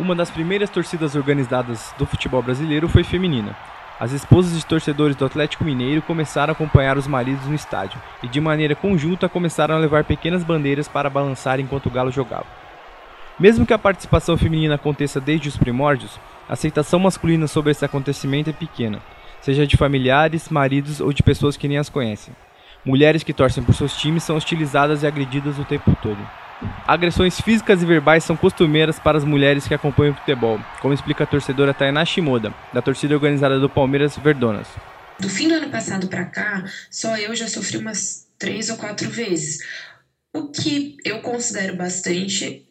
Uma das primeiras torcidas organizadas do futebol brasileiro foi feminina. As esposas de torcedores do Atlético Mineiro começaram a acompanhar os maridos no estádio e, de maneira conjunta, começaram a levar pequenas bandeiras para balançar enquanto o Galo jogava. Mesmo que a participação feminina aconteça desde os primórdios, a aceitação masculina sobre esse acontecimento é pequena, seja de familiares, maridos ou de pessoas que nem as conhecem. Mulheres que torcem por seus times são hostilizadas e agredidas o tempo todo. Agressões físicas e verbais são costumeiras para as mulheres que acompanham o futebol, como explica a torcedora Tainá Shimoda, da torcida organizada do Palmeiras Verdonas. Do fim do ano passado para cá, só eu já sofri umas três ou quatro vezes. O que eu considero bastante,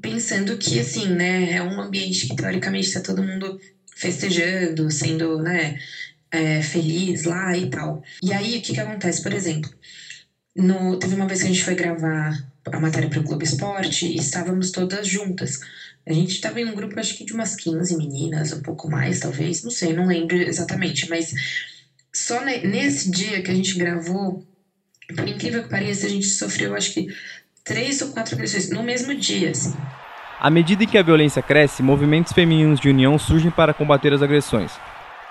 pensando que, assim, né, é um ambiente que teoricamente está todo mundo festejando, sendo, né, é, feliz lá e tal. E aí, o que que acontece? Por exemplo, no, teve uma vez que a gente foi gravar a matéria para o Clube Esporte e estávamos todas juntas. A gente estava em um grupo, acho que de umas 15 meninas, um pouco mais, talvez, não sei, não lembro exatamente, mas só nesse dia que a gente gravou, por incrível que pareça, a gente sofreu, acho que, três ou quatro agressões no mesmo dia, assim. À medida que a violência cresce, movimentos femininos de união surgem para combater as agressões.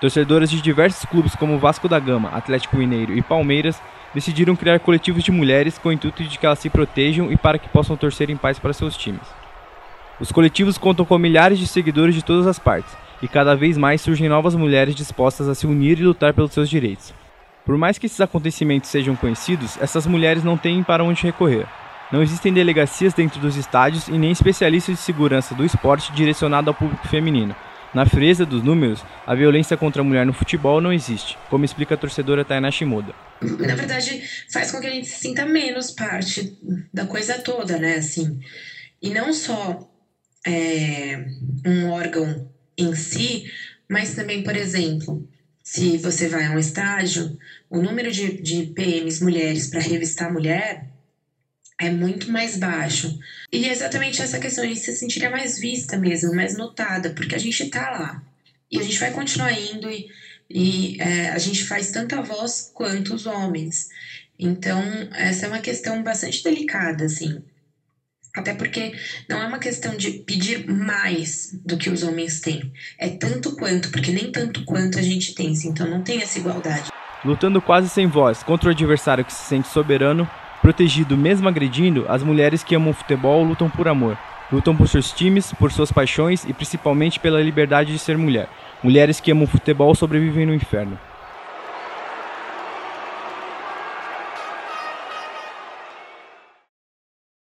Torcedoras de diversos clubes como Vasco da Gama, Atlético Mineiro e Palmeiras decidiram criar coletivos de mulheres com o intuito de que elas se protejam e para que possam torcer em paz para seus times. Os coletivos contam com milhares de seguidores de todas as partes, e cada vez mais surgem novas mulheres dispostas a se unir e lutar pelos seus direitos. Por mais que esses acontecimentos sejam conhecidos, essas mulheres não têm para onde recorrer. Não existem delegacias dentro dos estádios e nem especialistas de segurança do esporte direcionado ao público feminino, na frieza dos números, a violência contra a mulher no futebol não existe, como explica a torcedora Tainá Shimoda. Na verdade, faz com que a gente se sinta menos parte da coisa toda, né? Assim, e não só é, um órgão em si, mas também, por exemplo, se você vai a um estágio, o número de, de PMs mulheres para revistar mulher é muito mais baixo. E é exatamente essa questão, a gente se sentiria mais vista mesmo, mais notada, porque a gente tá lá. E a gente vai continuar indo e, e é, a gente faz tanta voz quanto os homens. Então, essa é uma questão bastante delicada, assim. Até porque não é uma questão de pedir mais do que os homens têm. É tanto quanto, porque nem tanto quanto a gente tem, assim, então não tem essa igualdade. Lutando quase sem voz contra o adversário que se sente soberano, Protegido mesmo agredindo, as mulheres que amam futebol lutam por amor. Lutam por seus times, por suas paixões e principalmente pela liberdade de ser mulher. Mulheres que amam futebol sobrevivem no inferno.